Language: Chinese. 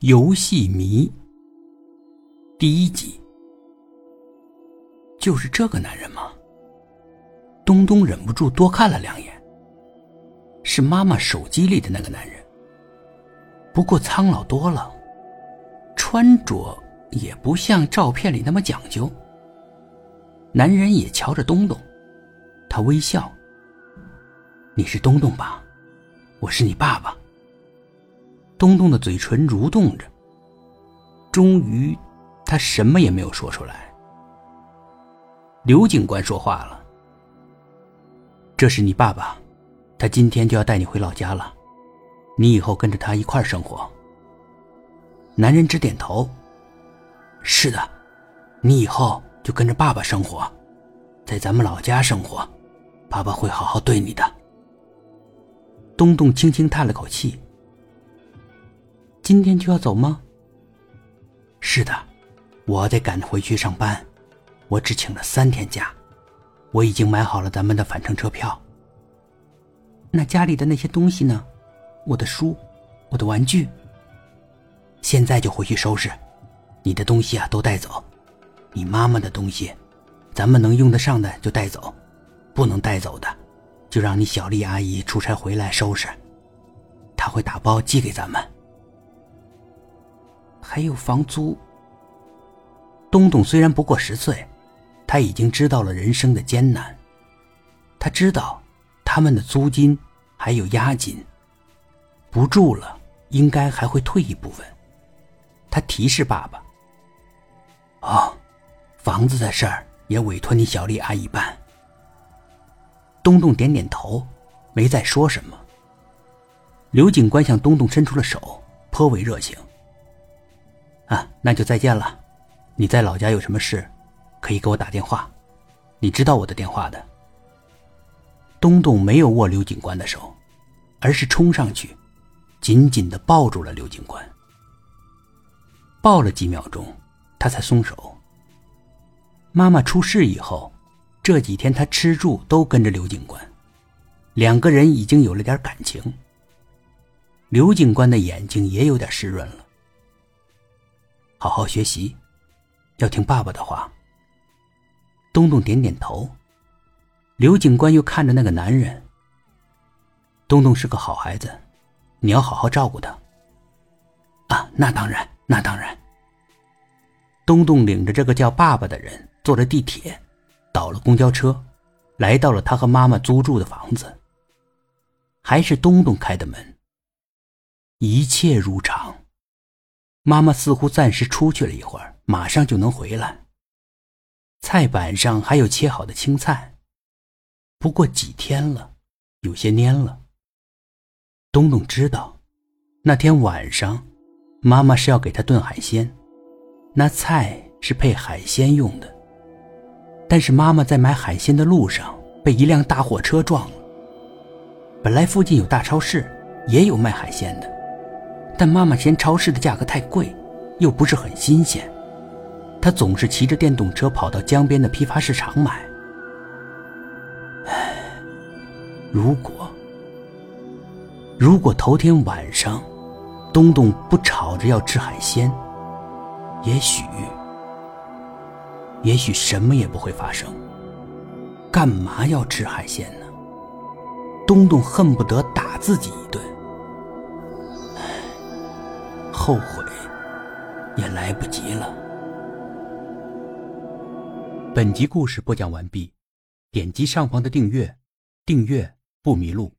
游戏迷第一集，就是这个男人吗？东东忍不住多看了两眼。是妈妈手机里的那个男人，不过苍老多了，穿着也不像照片里那么讲究。男人也瞧着东东，他微笑：“你是东东吧？我是你爸爸。”东东的嘴唇蠕动着，终于，他什么也没有说出来。刘警官说话了：“这是你爸爸，他今天就要带你回老家了，你以后跟着他一块生活。”男人直点头：“是的，你以后就跟着爸爸生活，在咱们老家生活，爸爸会好好对你的。”东东轻轻叹了口气。今天就要走吗？是的，我得赶回去上班。我只请了三天假，我已经买好了咱们的返程车票。那家里的那些东西呢？我的书，我的玩具。现在就回去收拾，你的东西啊都带走。你妈妈的东西，咱们能用得上的就带走，不能带走的，就让你小丽阿姨出差回来收拾，她会打包寄给咱们。还有房租。东东虽然不过十岁，他已经知道了人生的艰难。他知道他们的租金还有押金，不住了应该还会退一部分。他提示爸爸：“哦，房子的事儿也委托你小丽阿姨办。”东东点点头，没再说什么。刘警官向东东伸出了手，颇为热情。啊，那就再见了。你在老家有什么事，可以给我打电话。你知道我的电话的。东东没有握刘警官的手，而是冲上去，紧紧的抱住了刘警官。抱了几秒钟，他才松手。妈妈出事以后，这几天他吃住都跟着刘警官，两个人已经有了点感情。刘警官的眼睛也有点湿润了。好好学习，要听爸爸的话。东东点点头。刘警官又看着那个男人。东东是个好孩子，你要好好照顾他。啊，那当然，那当然。东东领着这个叫爸爸的人坐着地铁，倒了公交车，来到了他和妈妈租住的房子。还是东东开的门。一切如常。妈妈似乎暂时出去了一会儿，马上就能回来。菜板上还有切好的青菜，不过几天了，有些蔫了。东东知道，那天晚上，妈妈是要给他炖海鲜，那菜是配海鲜用的。但是妈妈在买海鲜的路上被一辆大货车撞了。本来附近有大超市，也有卖海鲜的。但妈妈嫌超市的价格太贵，又不是很新鲜，她总是骑着电动车跑到江边的批发市场买。唉，如果如果头天晚上东东不吵着要吃海鲜，也许也许什么也不会发生。干嘛要吃海鲜呢？东东恨不得打自己一顿。后悔也来不及了。本集故事播讲完毕，点击上方的订阅，订阅不迷路。